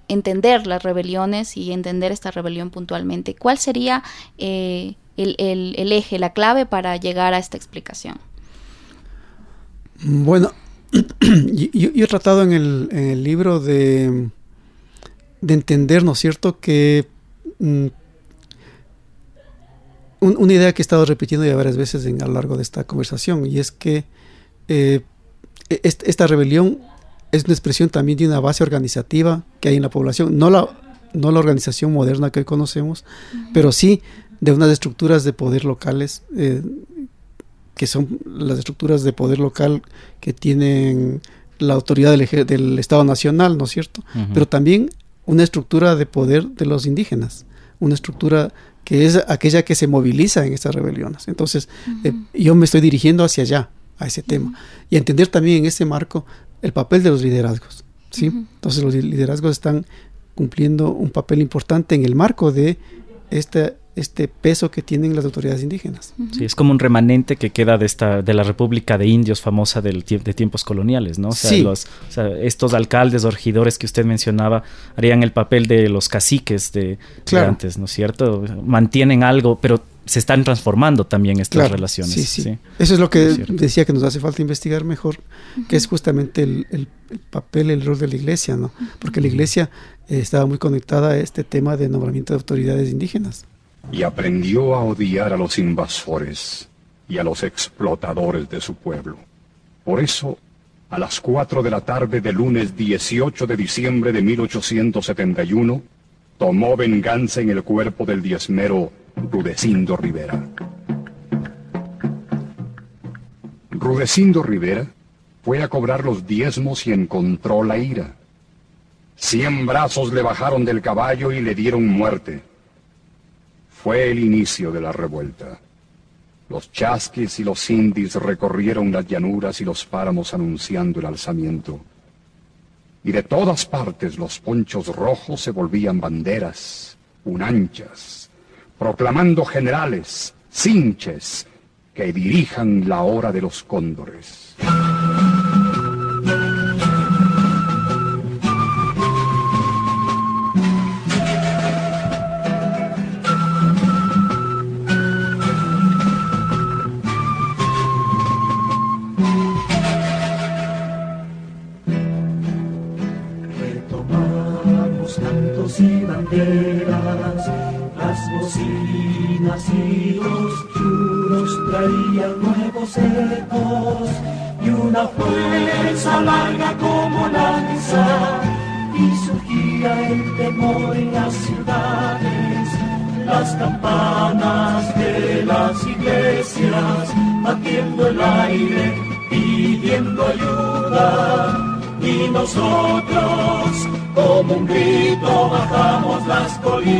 entender las rebeliones y entender esta rebelión puntualmente? ¿Cuál sería eh, el, eje, la clave para llegar a esta explicación? Bueno, yo, he tratado en el, libro de, de, entender, ¿no es cierto?, que mm, una idea que he estado repitiendo ya varias veces a lo largo de esta conversación, y es que eh, e, esta rebelión es una expresión también de una base organizativa que hay en la población, no la, no la organización moderna que hoy conocemos, pero sí de unas estructuras de poder locales, eh, que son las estructuras de poder local que tienen la autoridad del, del Estado Nacional, ¿no es cierto? Pero también una estructura de poder de los indígenas, una estructura que es aquella que se moviliza en estas rebeliones. Entonces, eh, yo me estoy dirigiendo hacia allá, a ese tema, y entender también en ese marco el papel de los liderazgos. ¿sí? Entonces, los liderazgos están cumpliendo un papel importante en el marco de esta este peso que tienen las autoridades indígenas. Sí, es como un remanente que queda de esta de la República de Indios famosa del, de tiempos coloniales, ¿no? O sea, los, estos alcaldes, regidores que usted mencionaba harían el papel de los caciques de, antes, ¿no es cierto? Mantienen algo, pero se están transformando también estas relaciones. Sí, sí, Eso es lo que decía que nos hace falta investigar mejor, que es justamente el, papel, el rol de la iglesia, ¿no? Porque la iglesia eh, estaba muy conectada a este tema de nombramiento de autoridades indígenas y aprendió a odiar a los invasores y a los explotadores de su pueblo. Por eso, a las 4 de la tarde del lunes 18 de diciembre de 1871, tomó venganza en el cuerpo del diezmero Rudecindo Rivera. Rudecindo Rivera fue a cobrar los diezmos y encontró la ira. Cien brazos le bajaron del caballo y le dieron muerte fue el inicio de la revuelta. Los chasquis y los indis recorrieron las llanuras y los páramos anunciando el alzamiento. Y de todas partes los ponchos rojos se volvían banderas, unanchas, proclamando generales, cinches, que dirijan la hora de los cóndores. Y una fuerza larga como lanza y surgía el temor en las ciudades, las campanas de las iglesias batiendo el aire pidiendo ayuda y nosotros como un grito bajamos las colinas.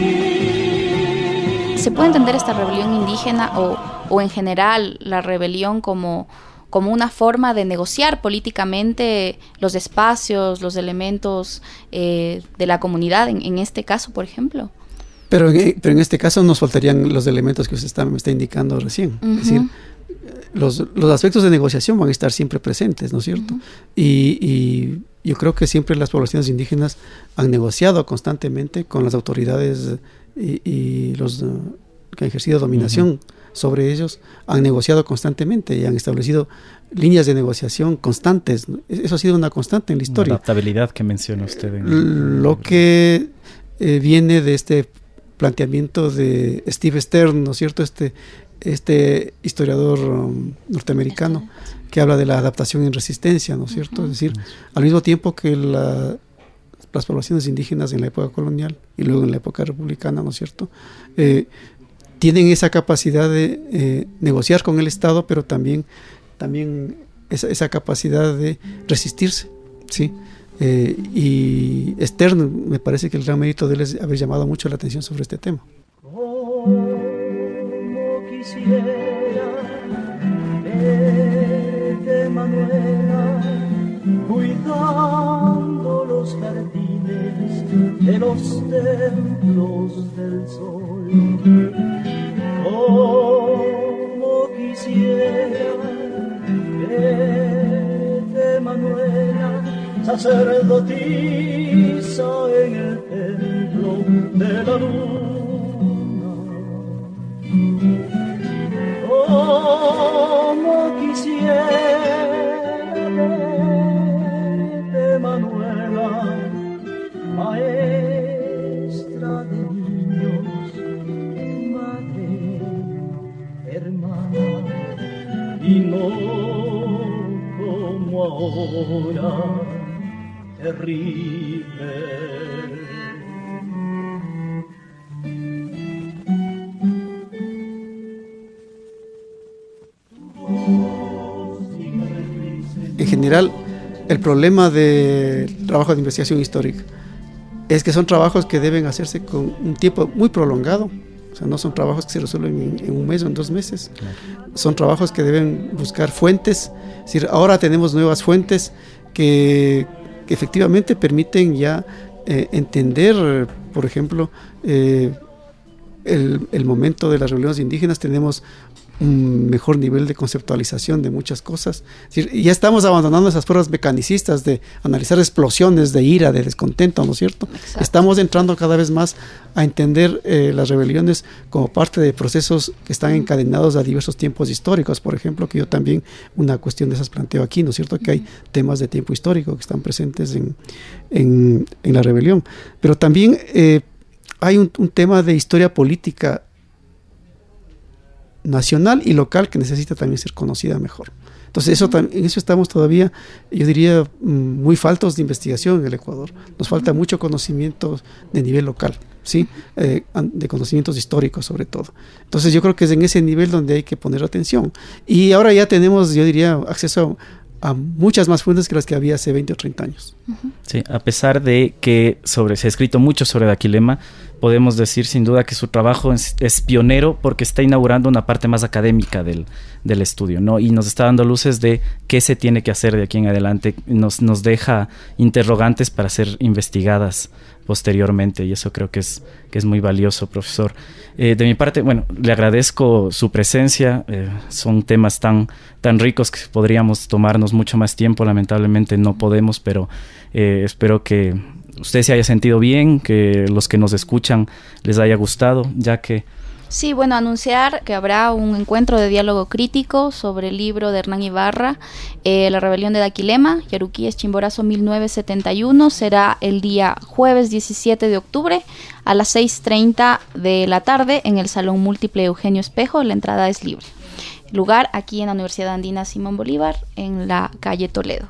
¿Se puede entender esta rebelión indígena o o en general la rebelión como, como una forma de negociar políticamente los espacios, los elementos eh, de la comunidad, en, este caso, por ejemplo. Pero en, pero en este caso nos faltarían los elementos que usted está, me está indicando recién. Es decir, los, los, aspectos de negociación van a estar siempre presentes, ¿no es cierto? y, yo creo que siempre las poblaciones indígenas han negociado constantemente con las autoridades y, los que han ejercido dominación sobre ellos, han negociado constantemente y han establecido líneas de negociación constantes. Eso ha sido una constante en la historia. La adaptabilidad que menciona usted. Lo que eh, viene de este planteamiento de Steve Stern, ¿no es cierto? Este, este historiador um, norteamericano que habla de la adaptación en resistencia, ¿no es cierto? Es decir, al mismo tiempo que las poblaciones indígenas en la época colonial y luego en la época republicana, ¿no es cierto? Eh, tienen esa capacidad de eh, negociar con el Estado, pero también, también esa, capacidad de resistirse, ¿sí? Eh, y Stern, me parece que el gran mérito de él es haber llamado mucho la atención sobre este tema. Manuela, cuidando los jardines de los templos del sol. Como quisiera verte, Manuela, sacerdotisa en el templo de la luna. Terrible. En general, el problema del trabajo de investigación histórica es que son trabajos que deben hacerse con un tiempo muy prolongado. O sea, no son trabajos que se resuelven en, un mes o en dos meses. Son trabajos que deben buscar fuentes. Es decir, ahora tenemos nuevas fuentes que, efectivamente permiten ya eh, entender, por ejemplo, eh, el, el, momento de las reuniones indígenas. Tenemos un mejor nivel de conceptualización de muchas cosas. ya estamos abandonando esas pruebas mecanicistas de analizar explosiones de ira, de descontento, ¿no es cierto? Estamos entrando cada vez más a entender eh, las rebeliones como parte de procesos que están encadenados a diversos tiempos históricos, por ejemplo, que yo también una cuestión de esas planteo aquí, ¿no es cierto? Que hay temas de tiempo histórico que están presentes en, en, la rebelión. Pero también eh, hay un, un tema de historia política nacional y local que necesita también ser conocida mejor. Entonces, eso, en eso estamos todavía, yo diría, mm, muy faltos de investigación en el Ecuador. Nos falta mucho conocimiento de nivel local, ¿sí? Eh, de conocimientos históricos sobre todo. Entonces, yo creo que es en ese nivel donde hay que poner atención. Y ahora ya tenemos, yo diría, acceso a, muchas más fuentes que las que había hace 20 o 30 años. Sí, a pesar de que sobre, se ha escrito mucho sobre Daquilema, podemos decir sin duda que su trabajo es, pionero porque está inaugurando una parte más académica del, estudio, ¿no? Y nos está dando luces de qué se tiene que hacer de aquí en adelante, nos, nos deja interrogantes para ser investigadas posteriormente y eso creo que es, que es muy valioso, profesor. Eh, de mi parte, bueno, le agradezco su presencia, eh, son temas tan, tan ricos que podríamos tomarnos mucho más tiempo, lamentablemente no podemos, pero eh, espero que usted se haya sentido bien, que los que nos escuchan les haya gustado, ya que... Sí, bueno, anunciar que habrá un encuentro de diálogo crítico sobre el libro de Hernán Ibarra, eh, La rebelión de Daquilema, Yaruquíes Chimborazo 1971. Será el día jueves 17 de octubre a las 6.30 de la tarde en el Salón Múltiple Eugenio Espejo. La entrada es libre. Lugar aquí en la Universidad Andina Simón Bolívar, en la calle Toledo.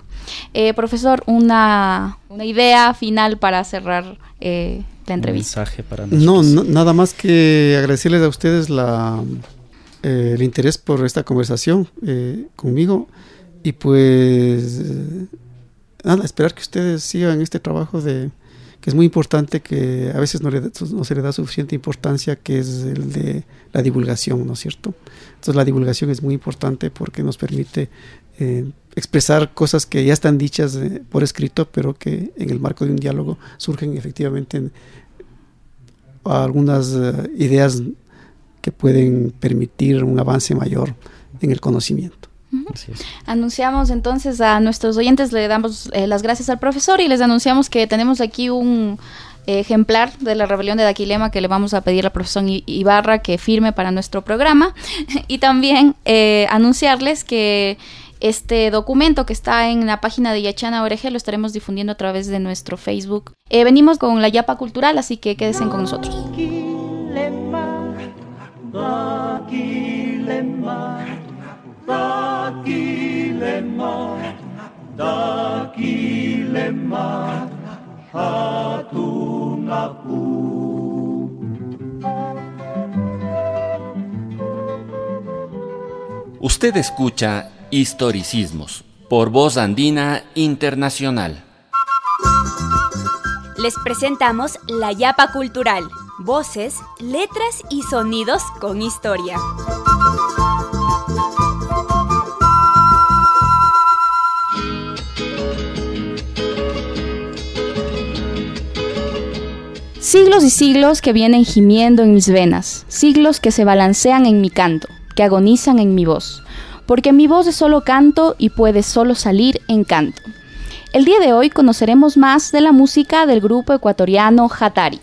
Eh, profesor, una, idea final para cerrar eh, la entrevista. para no, nada más que agradecerles a ustedes la, eh, el interés por esta conversación conmigo y pues nada, esperar que ustedes sigan este trabajo de que es muy importante que a veces no, no se le da suficiente importancia que es el de la divulgación, ¿no es cierto? Entonces la divulgación es muy importante porque nos permite eh, expresar cosas que ya están dichas eh, por escrito, pero que en el marco de un diálogo surgen efectivamente algunas eh, ideas que pueden permitir un avance mayor en el conocimiento. Anunciamos entonces a nuestros oyentes, le damos las gracias al profesor y les anunciamos que tenemos aquí un ejemplar de la rebelión de Daquilema que le vamos a pedir al profesor Ibarra que firme para nuestro programa. Y también anunciarles que este documento que está en la página de Yachana Oreje lo estaremos difundiendo a través de nuestro Facebook. Eh, venimos con la Yapa Cultural, así que quédense con nosotros. Usted escucha Historicismos, por Voz Andina Internacional. Les presentamos La Yapa Cultural, voces, letras y sonidos con historia. Siglos y siglos que vienen gimiendo en mis venas, siglos que se balancean en mi canto, que agonizan en mi voz, porque mi voz es solo canto y puede solo salir en canto. El día de hoy conoceremos más de la música del grupo ecuatoriano Hatari.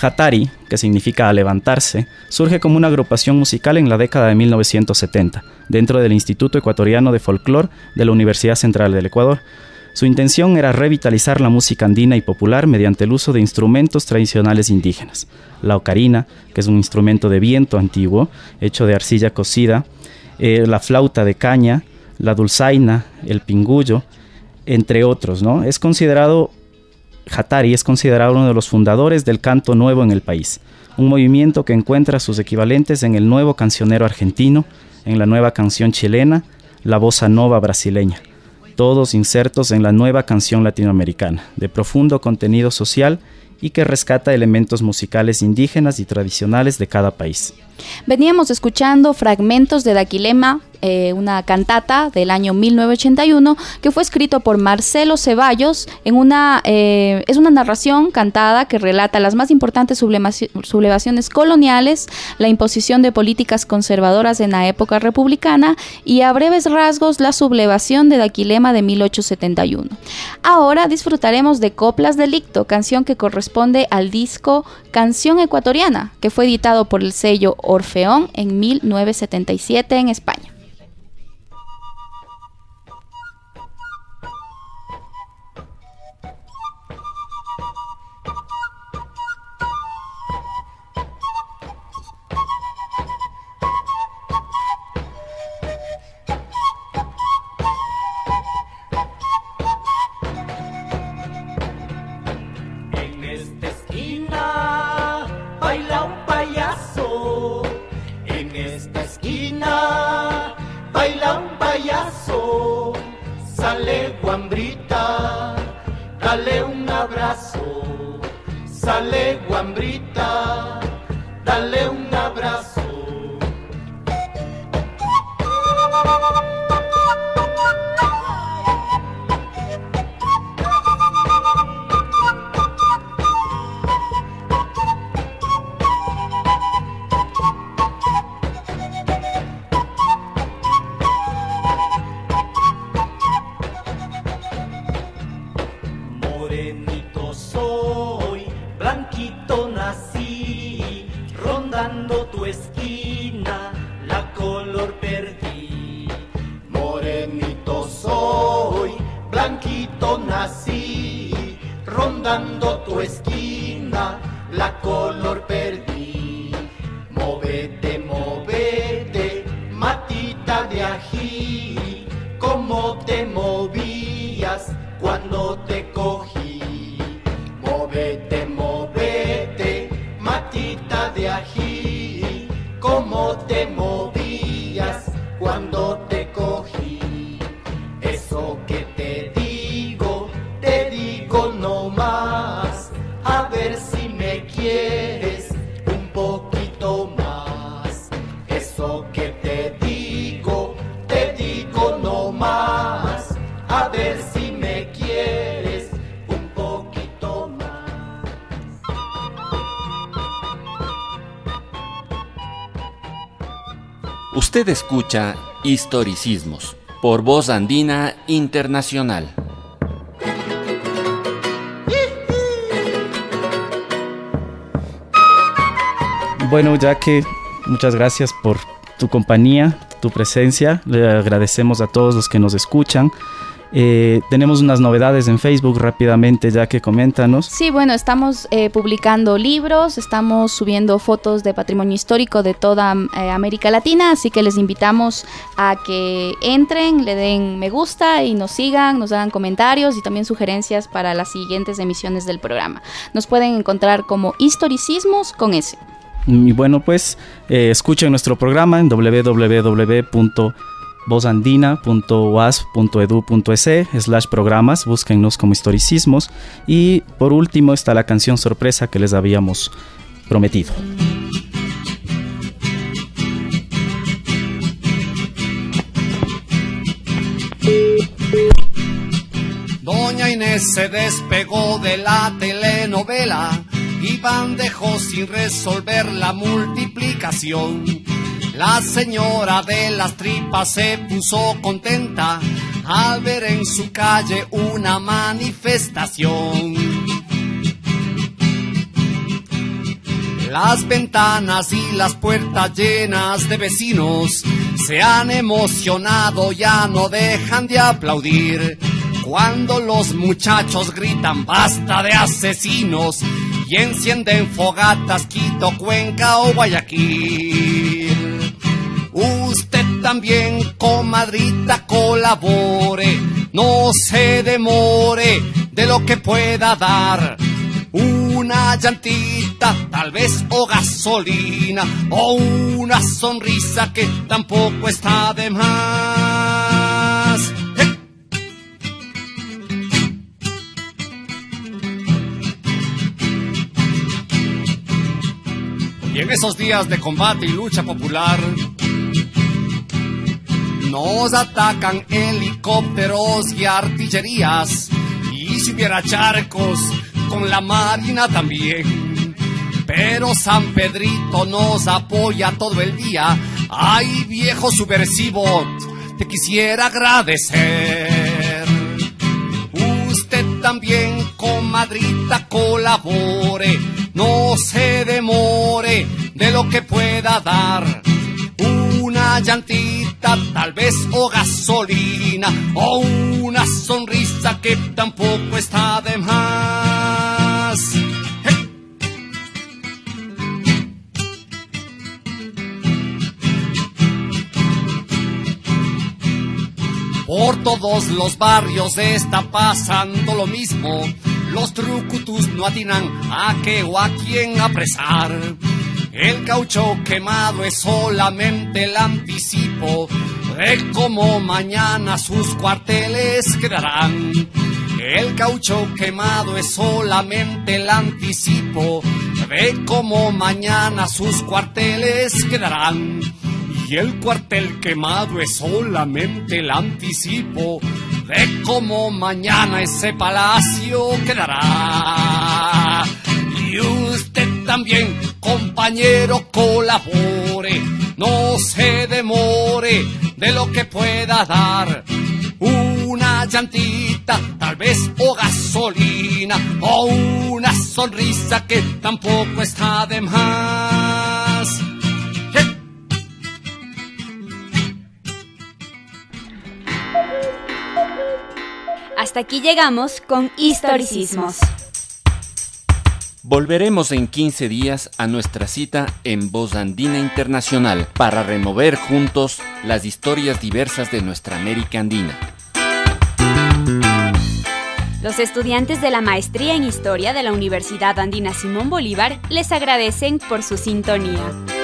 Hatari, que significa levantarse, surge como una agrupación musical en la década de 1970, dentro del Instituto Ecuatoriano de Folclore de la Universidad Central del Ecuador. Su intención era revitalizar la música andina y popular mediante el uso de instrumentos tradicionales indígenas. La ocarina, que es un instrumento de viento antiguo, hecho de arcilla cocida, eh, la flauta de caña, la dulzaina, el pingullo, entre otros. ¿no? Es considerado, Hatari es considerado uno de los fundadores del canto nuevo en el país, un movimiento que encuentra sus equivalentes en el nuevo cancionero argentino, en la nueva canción chilena, la bossa nova brasileña todos insertos en la nueva canción latinoamericana, de profundo contenido social y que rescata elementos musicales indígenas y tradicionales de cada país. Veníamos escuchando fragmentos de Daquilema, eh, una cantata del año 1981 que fue escrito por Marcelo Ceballos en una eh, es una narración cantada que relata las más importantes sublevaciones coloniales, la imposición de políticas conservadoras en la época republicana y a breves rasgos la sublevación de Daquilema de 1871. Ahora disfrutaremos de Coplas Delicto, canción que corresponde al disco Canción Ecuatoriana, que fue editado por el sello Orfeón en 1977 en España. Saleh esquina, la cola. Escucha Historicismos por Voz Andina Internacional. Bueno, ya que muchas gracias por tu compañía, tu presencia. Le agradecemos a todos los que nos escuchan. Eh, tenemos unas novedades en Facebook rápidamente, ya que coméntanos. Sí, bueno, estamos eh, publicando libros, estamos subiendo fotos de patrimonio histórico de toda eh, América Latina, así que les invitamos a que entren, le den me gusta y nos sigan, nos hagan comentarios y también sugerencias para las siguientes emisiones del programa. Nos pueden encontrar como historicismos con ese. Y bueno, pues escuchen nuestro programa en www vozandina.uas.edu.es slash programas, búsquennos como historicismos. Y por último está la canción sorpresa que les habíamos prometido. Doña Inés se despegó de la telenovela. Iván dejó sin resolver la multiplicación. La señora de las tripas se puso contenta al ver en su calle una manifestación. Las ventanas y las puertas llenas de vecinos se han emocionado, ya no dejan de aplaudir. Cuando los muchachos gritan basta de asesinos y encienden fogatas Quito, Cuenca o Guayaquil. Usted también, comadrita, colabore, no se demore de lo que pueda dar. Una llantita, tal vez o gasolina, o una sonrisa que tampoco está de más. Y en esos días de combate y lucha popular, nos atacan helicópteros y artillerías. Y si hubiera charcos, con la Marina también. Pero San Pedrito nos apoya todo el día. Ay, viejo subversivo, te quisiera agradecer. Usted también, comadrita, colabore. No se demore de lo que pueda dar. Una llantita, tal vez, o gasolina, o una sonrisa que tampoco está de más. Por todos los barrios está pasando lo mismo. Los trucutus no atinan a qué o a quién apresar. El caucho quemado es solamente el anticipo de cómo mañana sus cuarteles quedarán. El caucho quemado es solamente el anticipo de cómo mañana sus cuarteles quedarán. Y el cuartel quemado es solamente el anticipo de cómo mañana ese palacio quedará. También, compañero, colabore, no se demore de lo que pueda dar. Una llantita, tal vez, o gasolina, o una sonrisa que tampoco está de más. Hasta aquí llegamos con historicismos. Volveremos en 15 días a nuestra cita en Voz Andina Internacional para remover juntos las historias diversas de nuestra América Andina. Los estudiantes de la Maestría en Historia de la Universidad Andina Simón Bolívar les agradecen por su sintonía.